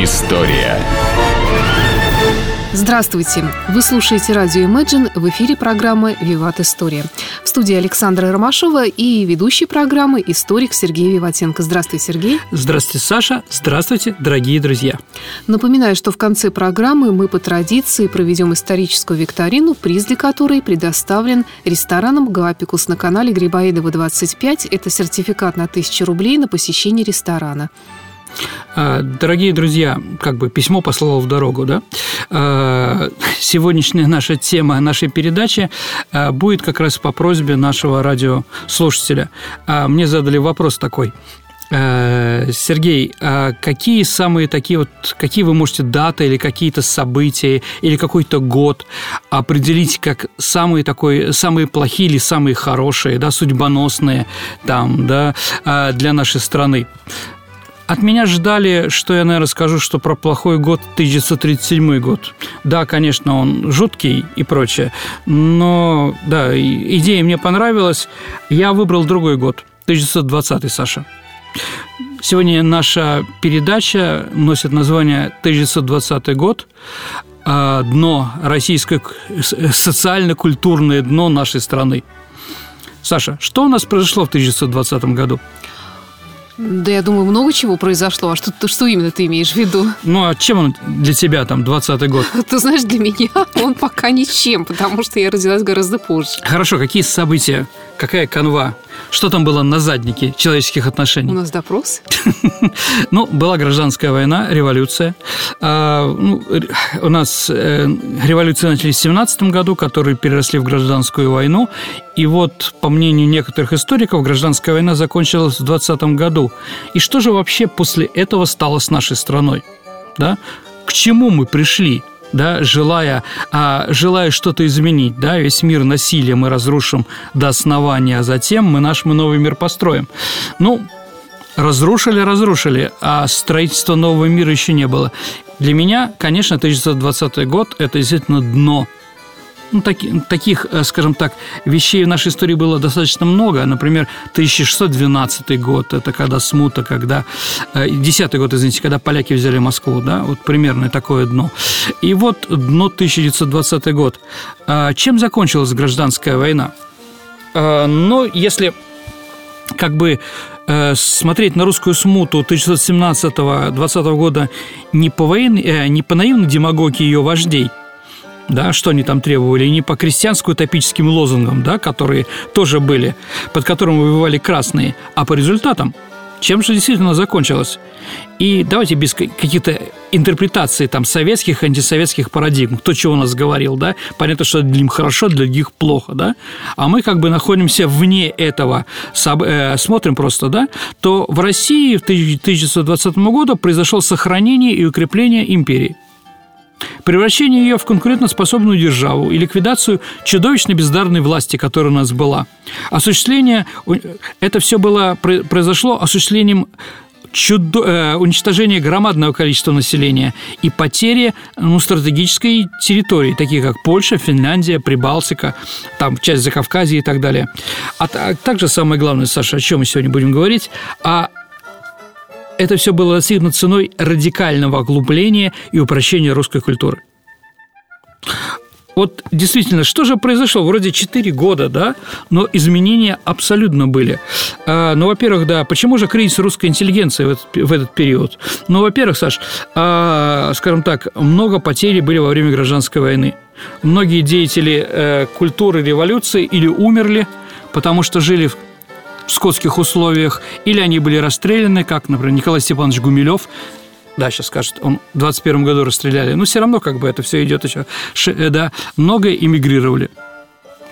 История. Здравствуйте! Вы слушаете радио Imagine в эфире программы «Виват История». В студии Александра Ромашова и ведущий программы историк Сергей Виватенко. Здравствуйте, Сергей. Здравствуйте, Саша. Здравствуйте, дорогие друзья. Напоминаю, что в конце программы мы по традиции проведем историческую викторину, приз для которой предоставлен рестораном «Галапикус» на канале Грибоедова 25. Это сертификат на 1000 рублей на посещение ресторана. А, дорогие друзья, как бы письмо послало в дорогу, да? А, сегодняшняя наша тема нашей передачи а, будет как раз по просьбе нашего радиослушателя. Мне задали вопрос такой. Сергей, какие самые такие вот, какие вы можете даты или какие-то события или какой-то год определить как самые такой, самые плохие или самые хорошие, да, судьбоносные там, да, для нашей страны? От меня ждали, что я, наверное, скажу, что про плохой год 1937 год. Да, конечно, он жуткий и прочее, но, да, идея мне понравилась. Я выбрал другой год, 1920, Саша. Сегодня наша передача носит название «1920 год», а, дно российское социально-культурное дно нашей страны. Саша, что у нас произошло в 1920 году? Да, я думаю, много чего произошло. А что, что именно ты имеешь в виду? Ну, а чем он для тебя там, 20-й год? Ты знаешь, для меня он пока ничем, потому что я родилась гораздо позже. Хорошо, какие события, какая канва что там было на заднике человеческих отношений? У нас допрос. Ну, была гражданская война, революция. А, ну, у нас э, революции начались в 17 году, которые переросли в гражданскую войну. И вот, по мнению некоторых историков, гражданская война закончилась в 20 году. И что же вообще после этого стало с нашей страной? Да? К чему мы пришли? Да, желая, а, желая что-то изменить, да, весь мир насилия мы разрушим до основания, а затем мы наш мы новый мир построим. Ну, разрушили, разрушили, а строительства нового мира еще не было. Для меня, конечно, 1920 год – это действительно дно ну, таки, таких, э, скажем так, вещей в нашей истории было достаточно много. Например, 1612 год, это когда смута, когда... 10 э, год, извините, когда поляки взяли Москву, да, вот примерно такое дно. И вот дно 1920 год. А чем закончилась гражданская война? Ну, если как бы э, смотреть на русскую смуту 1917-20 года не по, военной, не по наивной демагогии ее вождей – да, что они там требовали, и не по крестьянско-утопическим лозунгам, да, которые тоже были, под которым воевали красные, а по результатам. Чем же действительно закончилось? И давайте без каких-то интерпретаций там советских, антисоветских парадигм. Кто чего у нас говорил, да? Понятно, что для них хорошо, для других плохо, да? А мы как бы находимся вне этого, э, смотрим просто, да? То в России в 1920 году произошло сохранение и укрепление империи превращение ее в конкурентоспособную державу и ликвидацию чудовищно бездарной власти, которая у нас была. Осуществление, это все было, произошло осуществлением чудо, э, уничтожения громадного количества населения и потери ну, стратегической территории, такие как Польша, Финляндия, Прибалтика, там часть Закавказья и так далее. А, а также самое главное, Саша, о чем мы сегодня будем говорить, о это все было достигнуто ценой радикального оглубления и упрощения русской культуры. Вот действительно, что же произошло? Вроде 4 года, да, но изменения абсолютно были. А, ну, во-первых, да, почему же кризис русской интеллигенции в этот, в этот период? Ну, во-первых, Саш, а, скажем так, много потерь были во время гражданской войны. Многие деятели э, культуры революции или умерли, потому что жили в в скотских условиях, или они были расстреляны, как, например, Николай Степанович Гумилев, да, сейчас скажет, он в 21 году расстреляли, но все равно как бы это все идет еще, э, да, многое эмигрировали.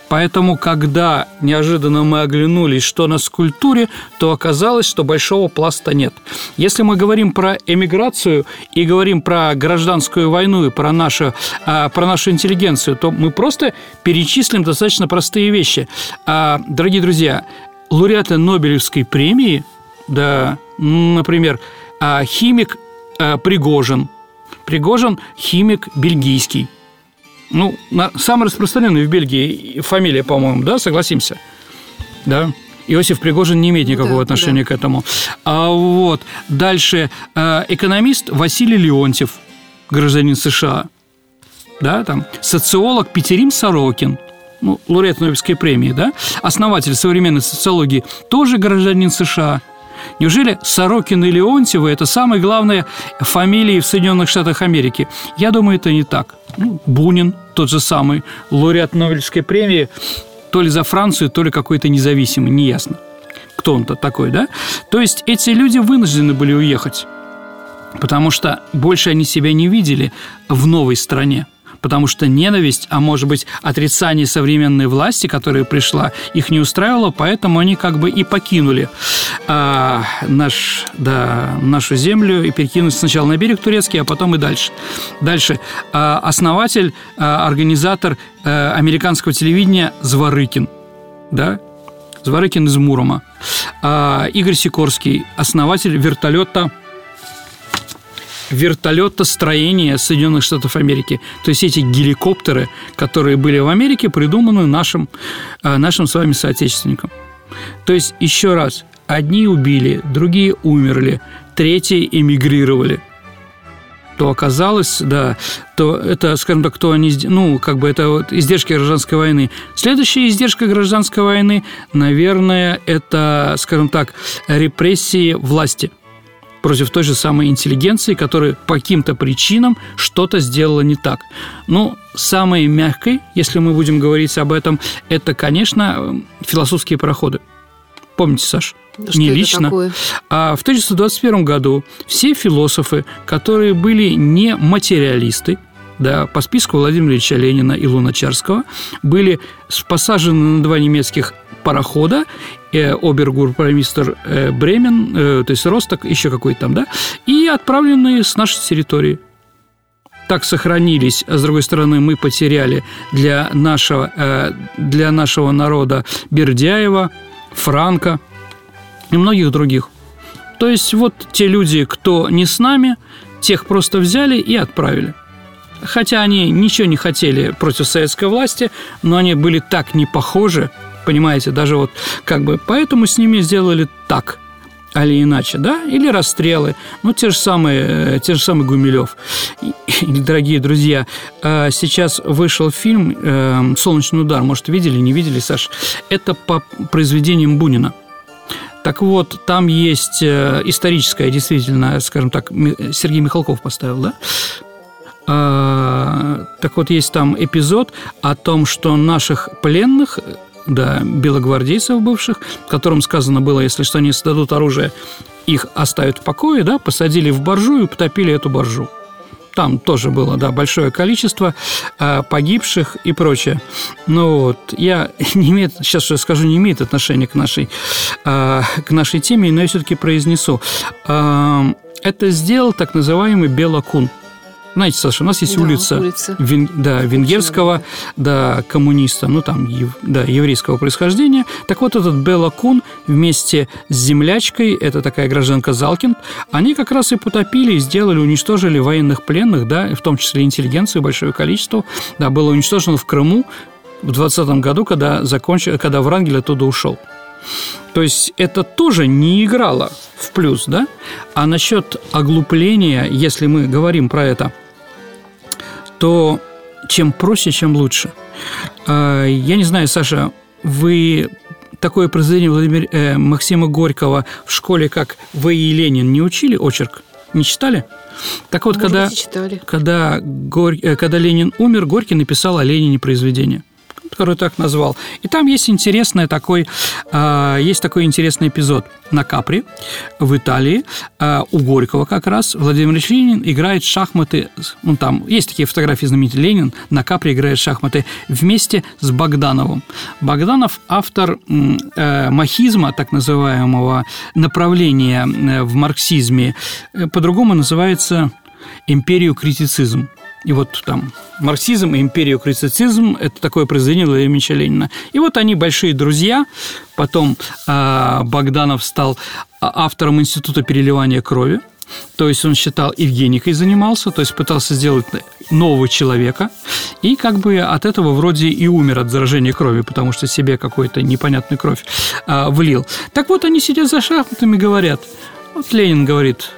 Поэтому, когда неожиданно мы оглянулись, что на скульптуре, то оказалось, что большого пласта нет. Если мы говорим про эмиграцию и говорим про гражданскую войну и про нашу, а, про нашу интеллигенцию, то мы просто перечислим достаточно простые вещи. А, дорогие друзья, лауреаты Нобелевской премии, да, например, а, химик а, Пригожин. Пригожин – химик бельгийский. Ну, самый распространенный в Бельгии фамилия, по-моему, да, согласимся? Да. Иосиф Пригожин не имеет никакого да, отношения да. к этому. А вот дальше э, экономист Василий Леонтьев, гражданин США, да, там социолог Петерим Сорокин, ну, лауреат Нобелевской премии, да, основатель современной социологии, тоже гражданин США. Неужели Сорокин и Леонтьевы – это самые главные фамилии в Соединенных Штатах Америки? Я думаю, это не так. Ну, Бунин, тот же самый, лауреат Нобелевской премии, то ли за Францию, то ли какой-то независимый, неясно. Кто он-то такой, да? То есть эти люди вынуждены были уехать, потому что больше они себя не видели в новой стране потому что ненависть, а может быть отрицание современной власти, которая пришла, их не устраивало, поэтому они как бы и покинули а, наш, да, нашу землю и перекинулись сначала на берег турецкий, а потом и дальше. Дальше. А, основатель, а, организатор а, американского телевидения Зворыкин, да, Зворыкин из Мурома. А, Игорь Сикорский, основатель вертолета вертолетостроения Соединенных Штатов Америки. То есть эти геликоптеры, которые были в Америке, придуманы нашим, э, нашим с вами соотечественникам. То есть, еще раз, одни убили, другие умерли, третьи эмигрировали то оказалось, да, то это, скажем так, то они, ну, как бы это вот издержки гражданской войны. Следующая издержка гражданской войны, наверное, это, скажем так, репрессии власти – против той же самой интеллигенции, которая по каким-то причинам что-то сделала не так. Ну, самой мягкой, если мы будем говорить об этом, это, конечно, философские пароходы. Помните, Саш? Что не лично. Такое? А в 1921 году все философы, которые были не материалисты, да, по списку Владимира Ильича Ленина и Луначарского, были посажены на два немецких парохода, э, обергурпромистер э, Бремен, э, то есть Росток, еще какой-то там, да, и отправленные с нашей территории. Так сохранились, а с другой стороны, мы потеряли для нашего, э, для нашего народа Бердяева, Франка и многих других. То есть вот те люди, кто не с нами, тех просто взяли и отправили. Хотя они ничего не хотели против советской власти, но они были так не похожи понимаете, даже вот как бы поэтому с ними сделали так или иначе, да, или расстрелы, ну, те же самые, те же самые Гумилев. Дорогие друзья, э, сейчас вышел фильм э, «Солнечный удар», может, видели, не видели, Саш? Это по произведениям Бунина. Так вот, там есть э, историческая, действительно, скажем так, Сергей Михалков поставил, да? Так вот, есть там эпизод о том, что наших пленных да, белогвардейцев бывших, которым сказано было, если что, они сдадут оружие, их оставят в покое, да, посадили в боржу и потопили эту боржу. Там тоже было, да, большое количество э, погибших и прочее. Но вот я не имеет, сейчас что я скажу, не имеет отношения к нашей, э, к нашей теме, но я все-таки произнесу. Э, это сделал так называемый Белокун – знаете, Саша, у нас есть да, улица, улица. Вен, да, венгерского, да, коммуниста, ну там, ев, да, еврейского происхождения. Так вот, этот Белла Кун вместе с землячкой, это такая гражданка Залкин, они как раз и потопили, и сделали, уничтожили военных пленных, да, в том числе интеллигенцию, большое количество, да, было уничтожено в Крыму в 20 году, когда, закончил, когда Врангель оттуда ушел. То есть это тоже не играло в плюс, да? А насчет оглупления, если мы говорим про это – то чем проще, чем лучше. А, я не знаю, Саша, вы такое произведение Владимира э, Максима Горького в школе, как «Вы и Ленин» не учили очерк? Не читали? Так вот, Может когда, читали. Когда, Горь, э, когда Ленин умер, Горький написал о Ленине произведение – который так назвал. И там есть интересный такой, э, есть такой интересный эпизод на Капри в Италии э, у Горького как раз Владимир Ильич Ленин играет шахматы, ну там есть такие фотографии знаменитые Ленин на Капри играет шахматы вместе с Богдановым. Богданов автор э, махизма, так называемого направления э, в марксизме, э, по-другому называется империю критицизм. И вот там марксизм и империокритицизм – это такое произведение Владимира Ильича Ленина. И вот они большие друзья. Потом э, Богданов стал автором Института переливания крови. то есть он считал Евгеникой занимался, то есть пытался сделать нового человека, и как бы от этого вроде и умер от заражения крови, потому что себе какую-то непонятную кровь а, влил. Так вот, они сидят за шахматами, говорят, вот Ленин говорит,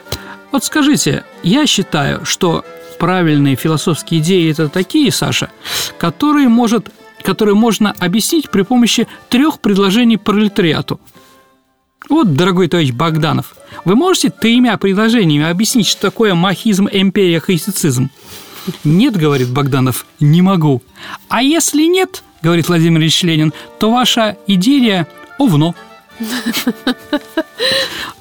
вот скажите, я считаю, что правильные философские идеи – это такие, Саша, которые, может, которые можно объяснить при помощи трех предложений пролетариату. Вот, дорогой товарищ Богданов, вы можете тремя предложениями объяснить, что такое махизм, империя, хаистицизм? Нет, говорит Богданов, не могу. А если нет, говорит Владимир Ильич Ленин, то ваша идея – овно.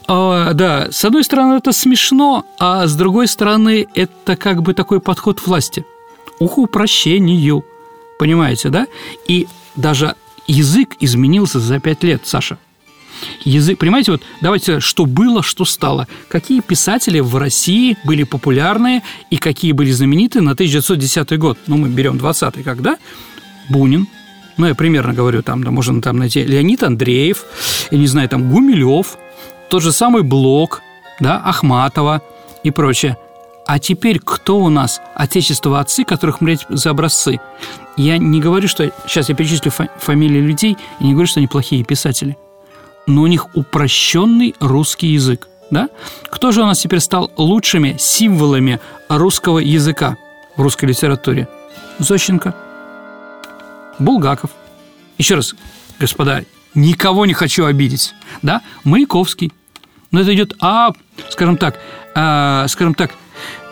А, да, с одной стороны, это смешно, а с другой стороны, это как бы такой подход власти. Ух, упрощению. Понимаете, да? И даже язык изменился за пять лет, Саша. Язык, понимаете, вот давайте, что было, что стало. Какие писатели в России были популярные и какие были знаменитые на 1910 год. Ну, мы берем 20-й, когда? Бунин, ну, я примерно говорю, там, да, можно там найти Леонид Андреев, я не знаю, там, Гумилев, тот же самый Блок, да, Ахматова и прочее. А теперь кто у нас отечество отцы, которых мреть за образцы? Я не говорю, что... Сейчас я перечислю фамилии людей, и не говорю, что они плохие писатели. Но у них упрощенный русский язык. Да? Кто же у нас теперь стал лучшими символами русского языка в русской литературе? Зощенко, Булгаков. Еще раз, господа, никого не хочу обидеть. Да? Маяковский. Но это идет, а, скажем так, а, скажем так,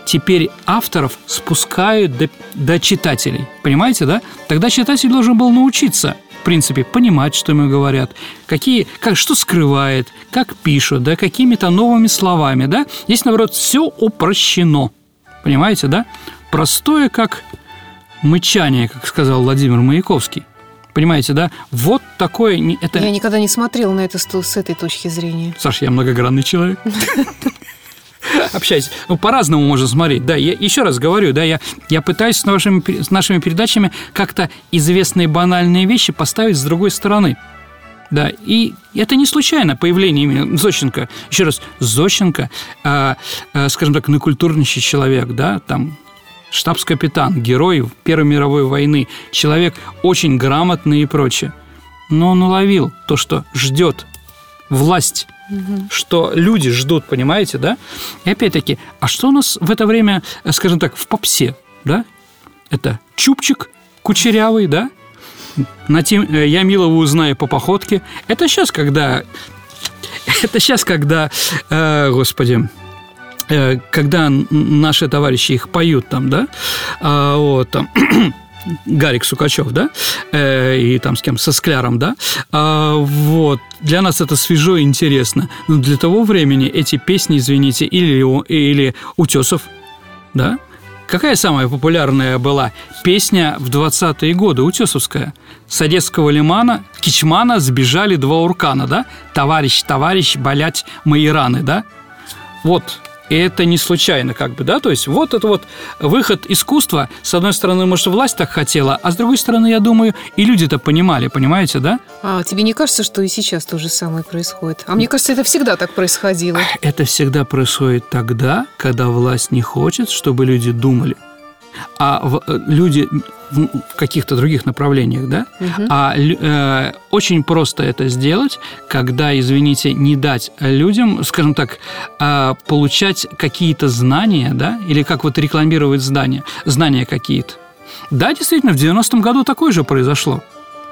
теперь авторов спускают до, до читателей. Понимаете, да? Тогда читатель должен был научиться в принципе, понимать, что ему говорят, какие, как, что скрывает, как пишут, да, какими-то новыми словами, да. Здесь, наоборот, все упрощено. Понимаете, да? Простое, как мычание, как сказал Владимир Маяковский. Понимаете, да? Вот такое... Это... Я никогда не смотрел на это с этой точки зрения. Саша, я многогранный человек. общаясь. Ну, по-разному можно смотреть. Да, я еще раз говорю, да, я, я пытаюсь с нашими, с нашими передачами как-то известные банальные вещи поставить с другой стороны. Да, и это не случайно появление имени Зощенко. Еще раз, Зощенко, э, э, скажем так, накультурнейший человек, да, там штабс-капитан, герой Первой мировой войны, человек очень грамотный и прочее. Но он уловил то, что ждет власть, угу. что люди ждут, понимаете, да? И опять-таки, а что у нас в это время, скажем так, в попсе, да? Это чупчик кучерявый, да? На тем, э, я милого узнаю по походке. Это сейчас, когда... Это сейчас, когда, э, господи, когда наши товарищи их поют там, да, а, вот, там, Гарик Сукачев, да, э, и там с кем, со Скляром, да, а, вот, для нас это свежо и интересно, но для того времени эти песни, извините, или, или Утесов, да, Какая самая популярная была песня в 20-е годы, утесовская? С Одесского лимана, Кичмана сбежали два уркана, да? Товарищ, товарищ, болять мои раны, да? Вот, и это не случайно, как бы, да, то есть вот это вот выход искусства, с одной стороны, может, власть так хотела, а с другой стороны, я думаю, и люди-то понимали, понимаете, да? А тебе не кажется, что и сейчас то же самое происходит? А мне кажется, это всегда так происходило. Это всегда происходит тогда, когда власть не хочет, чтобы люди думали а э, люди в каких-то других направлениях, да, угу. а э, очень просто это сделать, когда, извините, не дать людям, скажем так, э, получать какие-то знания, да, или как вот рекламировать знания, знания какие-то. Да, действительно, в 90-м году такое же произошло.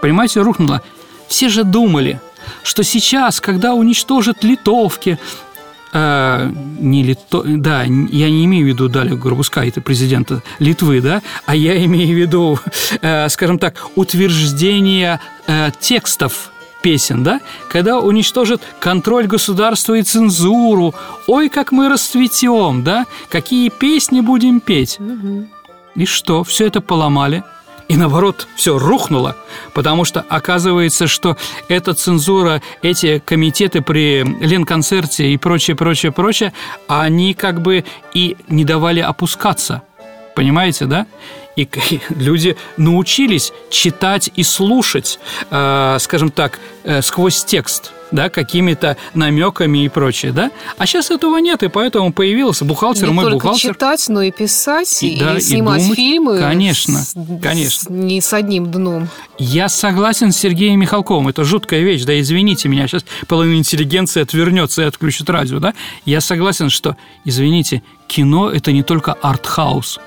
Понимаете, рухнуло. Все же думали, что сейчас, когда уничтожат литовки, э, не Лито... да, я не имею в виду Даля это президента Литвы, да, а я имею в виду, э, скажем так, утверждение э, текстов песен, да, когда уничтожат контроль государства и цензуру, ой, как мы расцветем, да, какие песни будем петь. Угу. И что, все это поломали? И наоборот все рухнуло, потому что оказывается, что эта цензура, эти комитеты при Ленконцерте и прочее, прочее, прочее, они как бы и не давали опускаться. Понимаете, да? И люди научились читать и слушать, э, скажем так, э, сквозь текст. Да, какими-то намеками и прочее, да. А сейчас этого нет, и поэтому появился бухгалтер, не мой только бухгалтер. читать, но и писать, и, И- да, и и снимать думать. фильмы. Конечно, с- конечно. с- не с одним дном. Я согласен с Сергеем Михалковым. Это жуткая вещь. Да, извините меня, сейчас половина интеллигенции отвернется и отключит радио, да? Я согласен, что, извините, кино – это не только артхаус.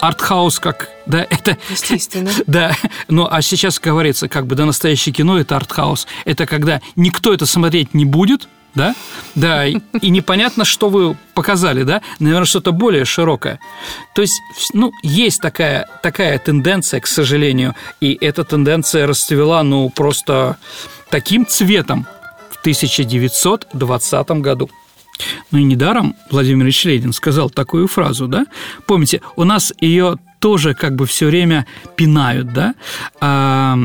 Артхаус как, да, это... Естественно. Да, ну а сейчас говорится, как бы, да, настоящее кино – это артхаус. Это когда никто это смотреть не будет, да, да, и, и непонятно, что вы показали, да, наверное, что-то более широкое. То есть, ну, есть такая, такая тенденция, к сожалению, и эта тенденция расцвела, ну, просто таким цветом в 1920 году. Ну и недаром Владимир Ильич Ленин сказал такую фразу, да? Помните, у нас ее тоже как бы все время пинают, да? А,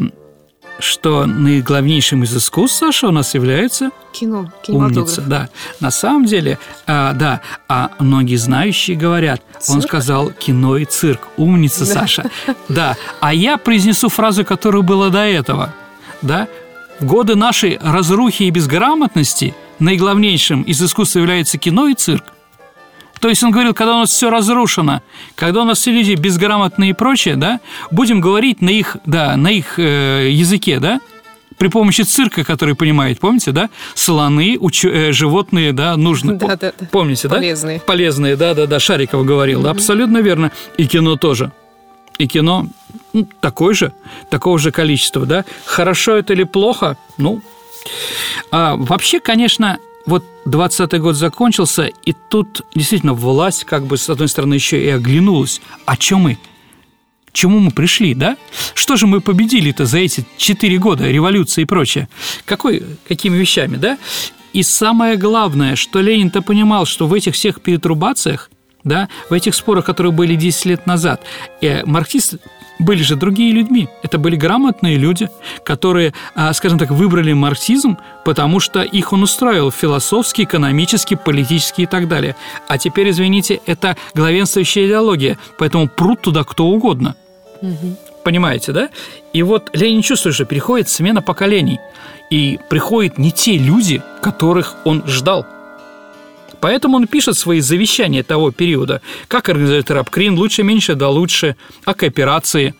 что наиглавнейшим из искусств, Саша, у нас является Кино, умница, да. На самом деле, а, да, а многие знающие говорят, он Цирк? сказал кино и цирк. Умница, Да. Саша. Да. А я произнесу фразу, которая была до этого. Да? В годы нашей разрухи и безграмотности наиглавнейшим из искусств является кино и цирк. То есть он говорил, когда у нас все разрушено, когда у нас все люди безграмотные и прочее, да, будем говорить на их, да, на их э, языке, да, при помощи цирка, который понимает, помните, да, слоны, уч- э, животные, да, нужны. Да, да, да. Помните, да? Полезные. Полезные, да, да, да, Шариков говорил, да, абсолютно верно. И кино тоже. И кино ну, такое же, такого же количества, да. Хорошо это или плохо? Ну, а, вообще, конечно, вот 20-й год закончился, и тут действительно власть, как бы, с одной стороны, еще и оглянулась. О чем мы? К чему мы пришли, да? Что же мы победили-то за эти 4 года, революции и прочее? Какой, какими вещами, да? И самое главное, что Ленин-то понимал, что в этих всех перетрубациях, да, в этих спорах, которые были 10 лет назад, э, марксисты были же другие людьми. Это были грамотные люди, которые, а, скажем так, выбрали марксизм, потому что их он устраивал философски, экономически, политически и так далее. А теперь, извините, это главенствующая идеология, поэтому прут туда кто угодно. Понимаете, да? И вот Ленин чувствует, что переходит смена поколений. И приходят не те люди, которых он ждал. Поэтому он пишет свои завещания того периода, как организовать рабкрин, лучше, меньше, да лучше, о кооперации,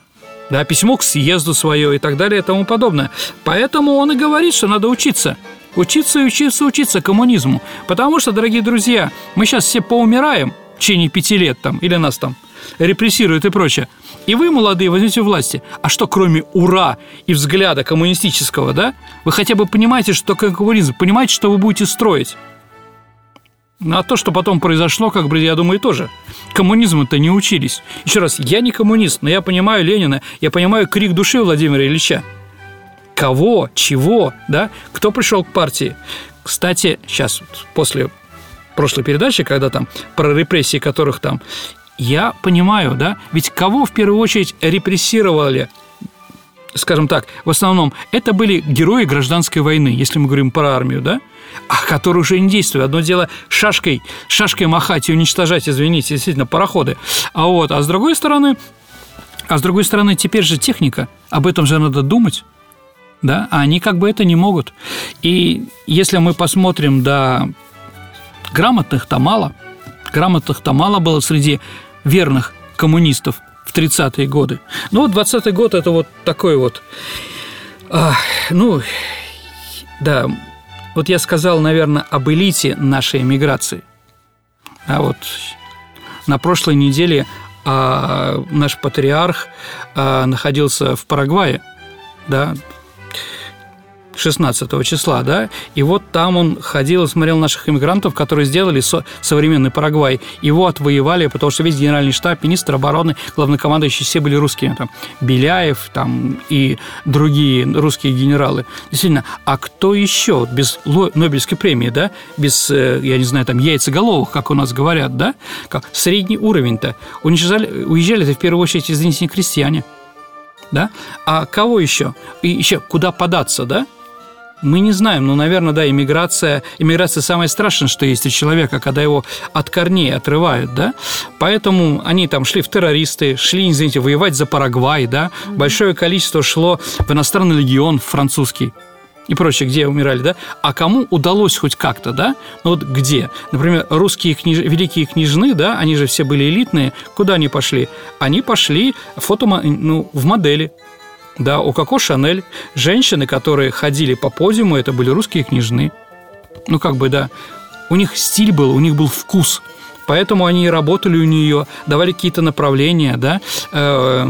да, письмо к съезду свое и так далее и тому подобное. Поэтому он и говорит, что надо учиться. Учиться и учиться, учиться коммунизму. Потому что, дорогие друзья, мы сейчас все поумираем в течение пяти лет там, или нас там репрессируют и прочее. И вы, молодые, возьмете власти. А что, кроме ура и взгляда коммунистического, да? Вы хотя бы понимаете, что такое коммунизм, понимаете, что вы будете строить. А то, что потом произошло, как бы, я думаю, тоже. Коммунизму-то не учились. Еще раз, я не коммунист, но я понимаю Ленина, я понимаю крик души Владимира Ильича. Кого, чего, да? Кто пришел к партии? Кстати, сейчас, вот после прошлой передачи, когда там про репрессии, которых там, я понимаю, да? Ведь кого в первую очередь репрессировали скажем так, в основном это были герои гражданской войны, если мы говорим про армию, да, а которые уже не действуют. Одно дело шашкой, шашкой махать и уничтожать, извините, действительно, пароходы. А вот, а с другой стороны, а с другой стороны, теперь же техника, об этом же надо думать, да, а они как бы это не могут. И если мы посмотрим, да, грамотных-то мало, грамотных-то мало было среди верных коммунистов в 30-е годы. Ну, вот 20-й год – это вот такой вот, а, ну, да, вот я сказал, наверное, об элите нашей эмиграции. А вот на прошлой неделе а, наш патриарх а, находился в Парагвае, да, 16 числа, да, и вот там он ходил и смотрел наших иммигрантов, которые сделали со- современный Парагвай. Его отвоевали, потому что весь генеральный штаб, министр обороны, главнокомандующий, все были русские, там, Беляев там, и другие русские генералы. Действительно, а кто еще без Нобелевской премии, да, без, э, я не знаю, там, яйцеголовых, как у нас говорят, да, как средний уровень-то, уничтожали, уезжали-то в первую очередь, извините, не крестьяне, да? А кого еще? И еще куда податься, да? Мы не знаем, но, наверное, да, иммиграция, иммиграция самое страшное, что есть у человека, когда его от корней отрывают, да, поэтому они там шли в террористы, шли, извините, воевать за Парагвай, да, большое количество шло в иностранный легион французский, и прочее, где умирали, да, а кому удалось хоть как-то, да, ну вот где? Например, русские книж... великие княжны, да, они же все были элитные, куда они пошли? Они пошли фото... ну, в модели, да, у Коко Шанель женщины, которые ходили по подиуму, это были русские княжны. Ну, как бы, да, у них стиль был, у них был вкус – Поэтому они и работали у нее, давали какие-то направления, да. Э,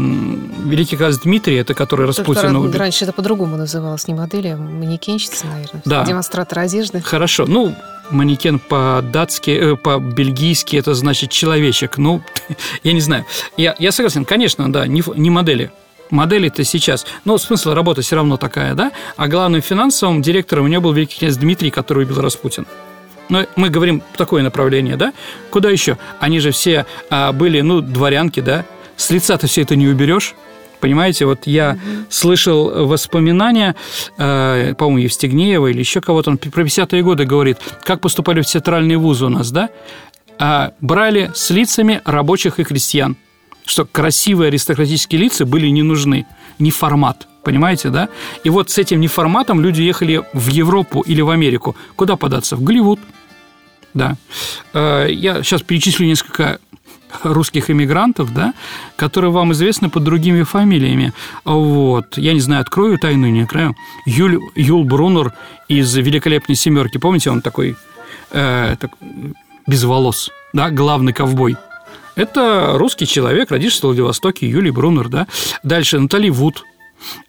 великий князь Дмитрий, это который Распутин... Только раньше это по-другому называлось, не модель, а манекенщица, наверное. Да. Демонстратор одежды. Хорошо. Ну, манекен по-датски, э, по-бельгийски это значит человечек. Ну, я не знаю. Я, я согласен, конечно, да, не, не модели. Модели-то сейчас. Но смысл работы все равно такая, да? А главным финансовым директором у него был великий князь Дмитрий, который убил Распутин. Но мы говорим такое направление, да? Куда еще? Они же все а, были, ну, дворянки, да? С лица-то все это не уберешь. Понимаете, вот я угу. слышал воспоминания, э, по-моему, Евстигнеева или еще кого-то, он про 50-е годы говорит, как поступали в театральные вузы у нас, да? А, брали с лицами рабочих и крестьян, что красивые аристократические лица были не нужны, не формат. Понимаете, да? И вот с этим неформатом люди ехали в Европу или в Америку. Куда податься? В Голливуд. Да. Э, я сейчас перечислю несколько русских иммигрантов, да, которые вам известны под другими фамилиями. Вот. Я не знаю, открою тайну, не открою. Юль, Юл Брунер из «Великолепной семерки». Помните, он такой э, так, без волос, да, главный ковбой. Это русский человек, родившийся в Владивостоке, Юлий Брунер, да. Дальше Натали Вуд,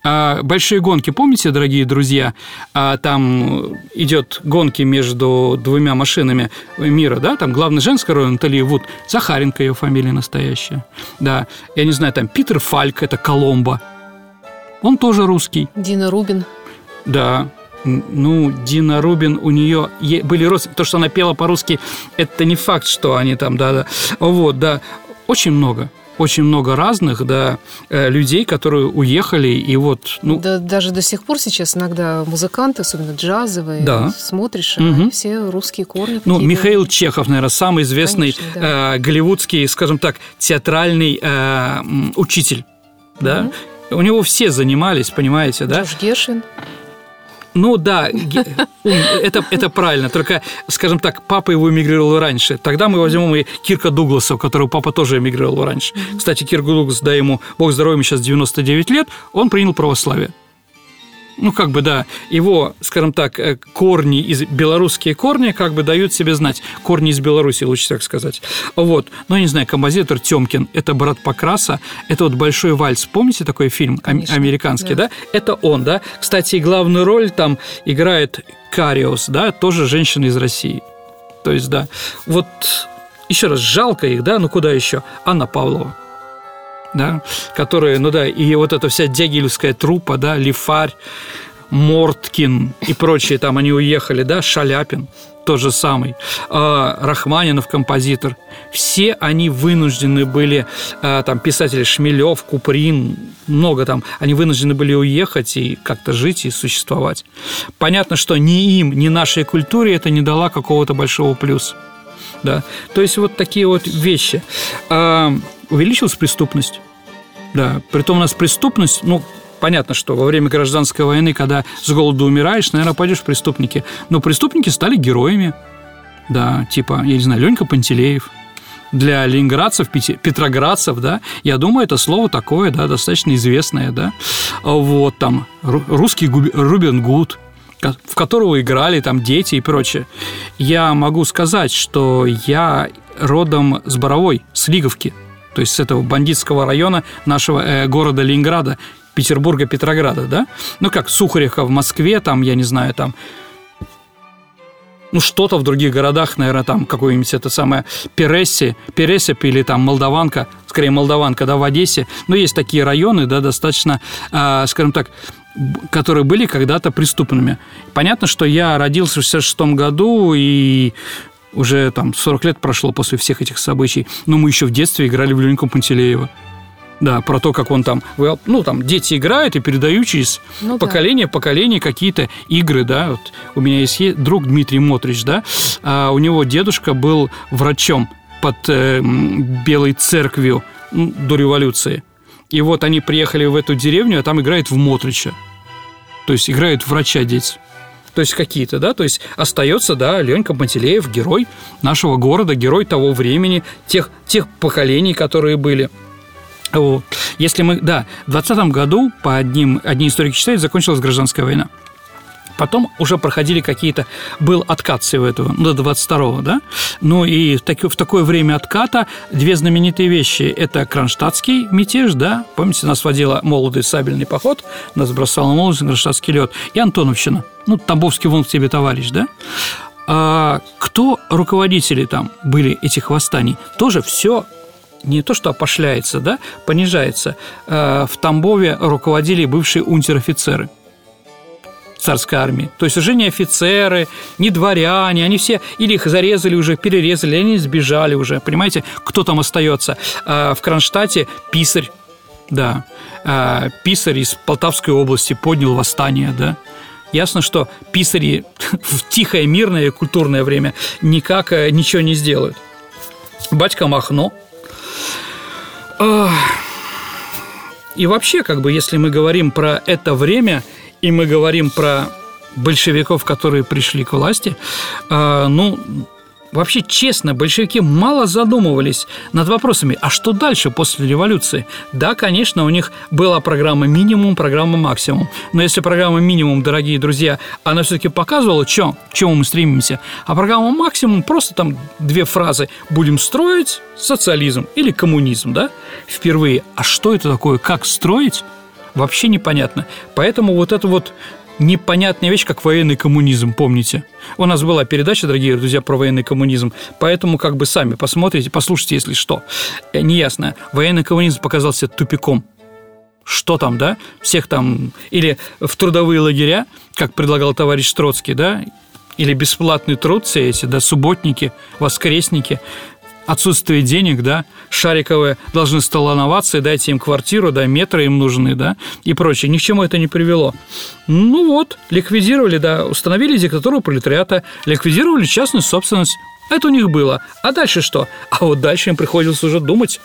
а, большие гонки, помните, дорогие друзья? А, там идет гонки между двумя машинами мира, да? Там главный женский роль Наталья Вуд, Захаренко ее фамилия настоящая. Да, я не знаю, там Питер Фальк, это Коломбо. Он тоже русский. Дина Рубин. Да, ну, Дина Рубин, у нее были родственники. То, что она пела по-русски, это не факт, что они там, да-да. Вот, да. Очень много очень много разных, да, э, людей, которые уехали, и вот, ну... Да, даже до сих пор сейчас иногда музыканты, особенно джазовые, да. смотришь, угу. все русские корни. Ну, Михаил Чехов, наверное, самый известный Конечно, да. э, голливудский, скажем так, театральный э, учитель, да. Угу. У него все занимались, понимаете, да? Джордж Гершин. Ну да, это, это правильно. Только, скажем так, папа его эмигрировал раньше. Тогда мы возьмем и Кирка Дугласа, у которого папа тоже эмигрировал раньше. Кстати, Кирк Дуглас, да, ему, бог здоровья, ему сейчас 99 лет, он принял православие ну, как бы, да, его, скажем так, э, корни, из белорусские корни, как бы дают себе знать. Корни из Беларуси, лучше так сказать. Вот. Ну, я не знаю, композитор Тёмкин, это брат Покраса, это вот «Большой вальс». Помните такой фильм Конечно, американский, да. да? Это он, да? Кстати, главную роль там играет Кариус, да, тоже женщина из России. То есть, да, вот еще раз, жалко их, да, ну куда еще? Анна Павлова да, которые, ну да, и вот эта вся дягилевская трупа, да, Лифарь, Морткин и прочие, там они уехали, да, Шаляпин, тот же самый, а, Рахманинов композитор. Все они вынуждены были, а, там, писатели Шмелев, Куприн, много там, они вынуждены были уехать и как-то жить и существовать. Понятно, что ни им, ни нашей культуре это не дало какого-то большого плюса. Да. То есть вот такие вот вещи. А, увеличилась преступность. Да, притом у нас преступность, ну, понятно, что во время гражданской войны, когда с голоду умираешь, наверное, пойдешь в преступники. Но преступники стали героями. Да, типа, я не знаю, Ленька Пантелеев. Для ленинградцев, петроградцев, да, я думаю, это слово такое, да, достаточно известное, да. Вот там русский Рубин Гуд, в которого играли там дети и прочее. Я могу сказать, что я родом с Боровой, с Лиговки – то есть с этого бандитского района нашего э, города Ленинграда, Петербурга, Петрограда, да? Ну, как Сухаревка в Москве, там, я не знаю, там, ну, что-то в других городах, наверное, там какой-нибудь это самое Пересси, Пересип или там Молдаванка, скорее Молдаванка, да, в Одессе. Но есть такие районы, да, достаточно, э, скажем так, которые были когда-то преступными. Понятно, что я родился в 66 году, и уже там 40 лет прошло после всех этих событий, но мы еще в детстве играли в Леньку Пантелеева. Да, про то, как он там, ну, там дети играют и передают через ну, поколение да. поколение какие-то игры, да. Вот у меня есть друг Дмитрий Мотрич, да, а у него дедушка был врачом под э, Белой церковью до революции. И вот они приехали в эту деревню, а там играют в Мотрича. То есть играют врача дети. То есть какие-то, да, то есть остается, да, Ленька Пантелеев, герой нашего города, герой того времени, тех, тех поколений, которые были. Если мы, да, в 20 году, по одним, одни историки считают, закончилась гражданская война. Потом уже проходили какие-то... Был откат всего этого, ну, до 22-го, да? Ну, и в, таки, в такое время отката две знаменитые вещи. Это кронштадтский мятеж, да? Помните, нас водила молодый сабельный поход, нас бросала молодость на кронштадтский лед. И Антоновщина. Ну, Тамбовский вон к тебе товарищ, да? А кто руководители там были этих восстаний? Тоже все не то, что опошляется, да, понижается. А в Тамбове руководили бывшие унтер-офицеры – царской армии. То есть уже не офицеры, не дворяне, они все или их зарезали уже, перерезали, они сбежали уже. Понимаете, кто там остается? А, в Кронштадте писарь, да, а, писарь из Полтавской области поднял восстание, да. Ясно, что писари в тихое, мирное, культурное время никак э, ничего не сделают. Батька Махно. И вообще, как бы, если мы говорим про это время – и мы говорим про большевиков, которые пришли к власти, э, ну, Вообще, честно, большевики мало задумывались над вопросами, а что дальше после революции? Да, конечно, у них была программа минимум, программа максимум. Но если программа минимум, дорогие друзья, она все-таки показывала, чё, к чему мы стремимся, а программа максимум просто там две фразы «будем строить социализм» или «коммунизм», да, впервые. А что это такое, как строить? Вообще непонятно. Поэтому вот это вот непонятная вещь, как военный коммунизм, помните? У нас была передача, дорогие друзья, про военный коммунизм, поэтому как бы сами посмотрите, послушайте, если что. Э, неясно. Военный коммунизм показался тупиком. Что там, да? Всех там... Или в трудовые лагеря, как предлагал товарищ Троцкий, да? Или бесплатный труд все эти, да, субботники, воскресники отсутствие денег, да, шариковые должны столоноваться, и дайте им квартиру, да, метры им нужны, да, и прочее. Ни к чему это не привело. Ну вот, ликвидировали, да, установили диктатуру пролетариата, ликвидировали частную собственность. Это у них было. А дальше что? А вот дальше им приходилось уже думать.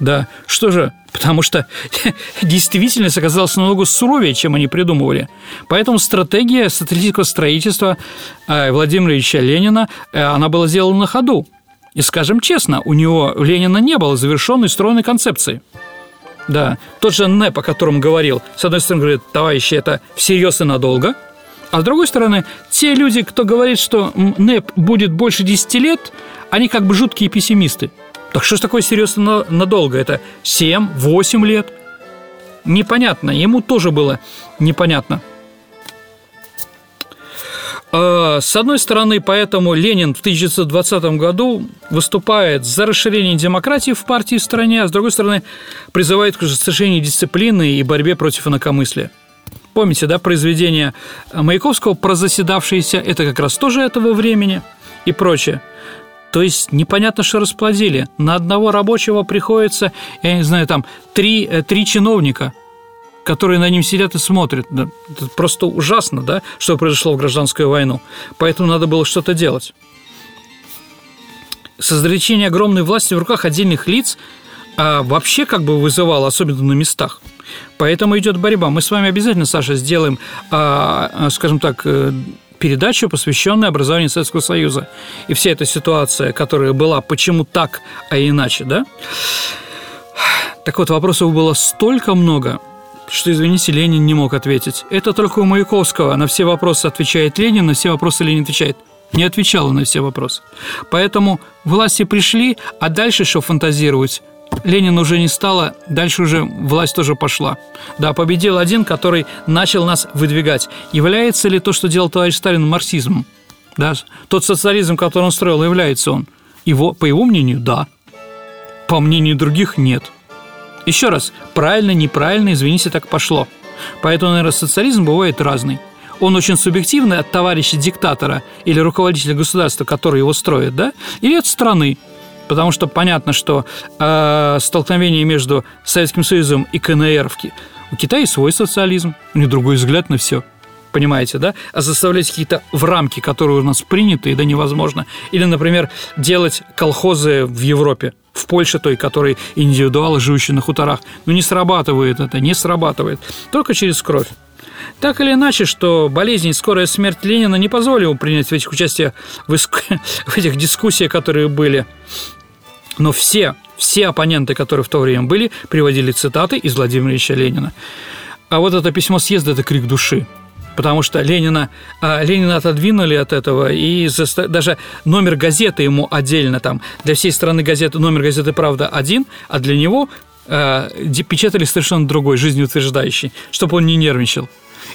Да, что же, потому что действительность оказалась намного суровее, чем они придумывали. Поэтому стратегия стратегического строительства э, Владимира Ильича Ленина, э, она была сделана на ходу. И скажем честно, у него, у Ленина не было завершенной стройной концепции. Да, тот же НЭП, о котором говорил, с одной стороны, говорит, товарищи, это всерьез и надолго, а с другой стороны, те люди, кто говорит, что НЭП будет больше 10 лет, они как бы жуткие пессимисты. Так что ж такое серьезно надолго? Это 7-8 лет? Непонятно, ему тоже было непонятно. А, с одной стороны, поэтому Ленин в 1920 году выступает за расширение демократии в партии в стране, а с другой стороны, призывает к ужесточению дисциплины и борьбе против инакомыслия. Помните, да, произведение Маяковского про заседавшиеся, это как раз тоже этого времени и прочее. То есть непонятно, что расплодили. На одного рабочего приходится, я не знаю, там, три, э, три чиновника – которые на ним сидят и смотрят. Это просто ужасно, да, что произошло в гражданскую войну. Поэтому надо было что-то делать. Сосредоточение огромной власти в руках отдельных лиц а вообще как бы вызывало, особенно на местах. Поэтому идет борьба. Мы с вами обязательно, Саша, сделаем, а, а, скажем так, э, передачу, посвященную образованию Советского Союза. И вся эта ситуация, которая была, почему так, а иначе, да? Так вот, вопросов было столько много, что, извините, Ленин не мог ответить. Это только у Маяковского. На все вопросы отвечает Ленин, на все вопросы Ленин отвечает. Не отвечала на все вопросы. Поэтому власти пришли, а дальше что фантазировать? Ленин уже не стало, дальше уже власть тоже пошла. Да, победил один, который начал нас выдвигать. Является ли то, что делал товарищ Сталин, марксизмом? Да? Тот социализм, который он строил, является он? Его, по его мнению, да. По мнению других, нет – еще раз, правильно, неправильно, извините, так пошло. Поэтому, наверное, социализм бывает разный. Он очень субъективный от товарища диктатора или руководителя государства, который его строит, да, или от страны. Потому что понятно, что э, столкновение между Советским Союзом и КНР в Ки... у Китая свой социализм, у них другой взгляд на все понимаете, да, а заставлять какие-то в рамки, которые у нас приняты, да невозможно. Или, например, делать колхозы в Европе, в Польше той, который индивидуалы, живущие на хуторах. Ну, не срабатывает это, не срабатывает. Только через кровь. Так или иначе, что болезнь и скорая смерть Ленина не позволила принять в этих участие в, иск... в этих дискуссиях, которые были. Но все, все оппоненты, которые в то время были, приводили цитаты из Владимира Ильича Ленина. А вот это письмо съезда – это крик души потому что Ленина, а, Ленина отодвинули от этого, и даже номер газеты ему отдельно там, для всей страны газеты, номер газеты «Правда» один, а для него э, печатали совершенно другой, жизнеутверждающий, чтобы он не нервничал.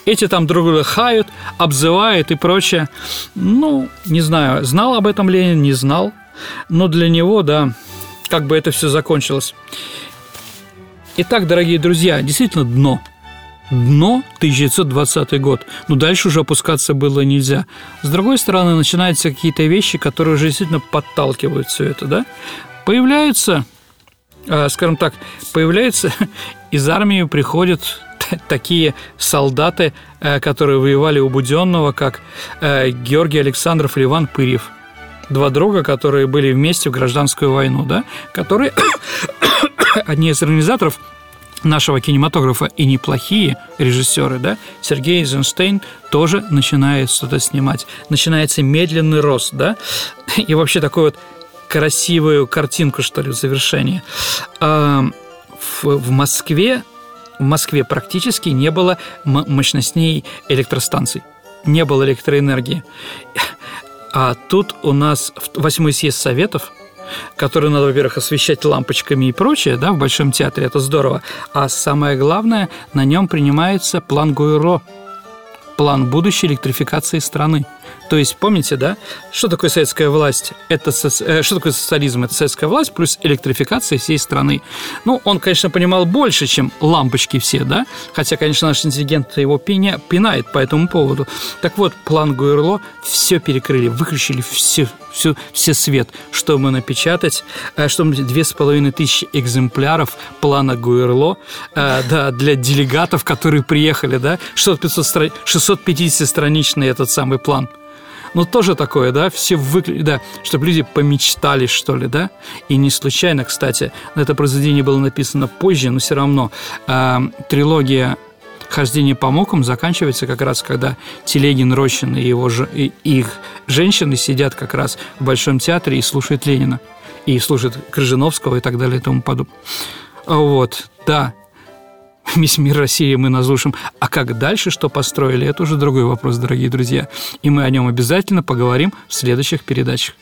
Эти там друг друга хают, обзывают и прочее. Ну, не знаю, знал об этом Ленин, не знал, но для него, да, как бы это все закончилось. Итак, дорогие друзья, действительно дно – дно 1920 год. Но дальше уже опускаться было нельзя. С другой стороны, начинаются какие-то вещи, которые уже действительно подталкивают все это, да? Появляются, а, скажем так, появляются из армии приходят такие солдаты, э, которые воевали у Буденного, как э, Георгий Александров и Иван Пырьев. Два друга, которые были вместе в гражданскую войну, да, которые одни из организаторов – нашего кинематографа и неплохие режиссеры, да, Сергей Эйзенштейн тоже начинает что-то снимать. Начинается медленный рост, да, и вообще такую вот красивую картинку, что ли, в завершении. А, в Москве в Москве практически не было мощностей электростанций, не было электроэнергии. А тут у нас восьмой съезд Советов – которые надо, во-первых, освещать лампочками и прочее, да, в Большом театре, это здорово. А самое главное, на нем принимается план Гуэро, план будущей электрификации страны. То есть, помните, да, что такое советская власть? Это э, что такое социализм? Это советская власть плюс электрификация всей страны. Ну, он, конечно, понимал больше, чем лампочки все, да, хотя, конечно, наш интеллигент его пеня, пинает по этому поводу. Так вот, план Гуэрло все перекрыли, выключили все, все, все свет, чтобы напечатать, э, чтобы две с половиной тысячи экземпляров плана Гуэрло, э, да, для делегатов, которые приехали, да, 650-страничный этот самый план – ну, тоже такое, да, все выкли... да, чтобы люди помечтали, что ли, да, и не случайно, кстати, это произведение было написано позже, но все равно э, трилогия хождение по мукам заканчивается как раз, когда Телегин, Рощин и, его, и их женщины сидят как раз в Большом театре и слушают Ленина, и слушают Крыжиновского и так далее и тому подобное. Вот, да, весь мир России мы разрушим. А как дальше, что построили, это уже другой вопрос, дорогие друзья. И мы о нем обязательно поговорим в следующих передачах.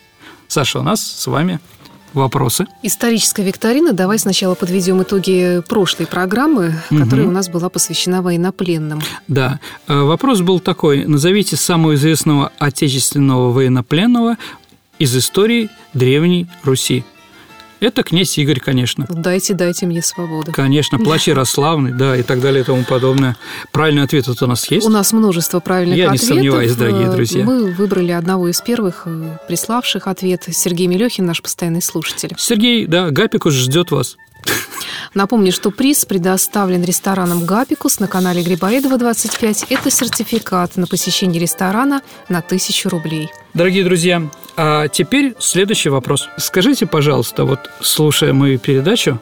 Саша, у нас с вами вопросы. Историческая викторина. Давай сначала подведем итоги прошлой программы, которая угу. у нас была посвящена военнопленным. Да. Э, вопрос был такой. Назовите самого известного отечественного военнопленного из истории Древней Руси. Это князь Игорь, конечно. Дайте, дайте мне свободу. Конечно, плач Ярославный, да, и так далее и тому подобное. Правильный ответ вот у нас есть? У нас множество правильных Я ответов. Я не сомневаюсь, дорогие друзья. Мы выбрали одного из первых э, приславших ответ. Сергей Мелехин, наш постоянный слушатель. Сергей, да, Гапикус ждет вас. Напомню, что приз предоставлен рестораном «Гапикус» на канале Грибоедова 25. Это сертификат на посещение ресторана на 1000 рублей. Дорогие друзья, а теперь следующий вопрос. Скажите, пожалуйста, вот слушая мою передачу,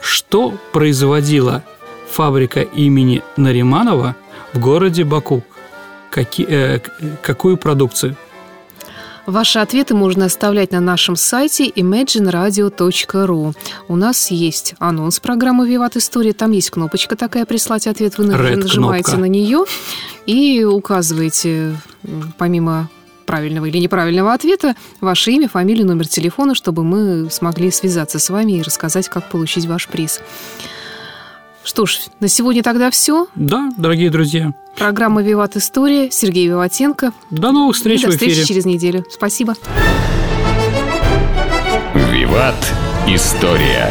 что производила фабрика имени Нариманова в городе Баку? Какие, э, какую продукцию? Ваши ответы можно оставлять на нашем сайте imagineradio.ru. У нас есть анонс программы «Виват История». Там есть кнопочка такая «Прислать ответ». Вы Red нажимаете кнопка. на нее и указываете, помимо правильного или неправильного ответа, ваше имя, фамилию, номер телефона, чтобы мы смогли связаться с вами и рассказать, как получить ваш приз. Что ж, на сегодня тогда все. Да, дорогие друзья. Программа «Виват История». Сергей Виватенко. До новых встреч и до встречи в эфире. через неделю. Спасибо. «Виват. История».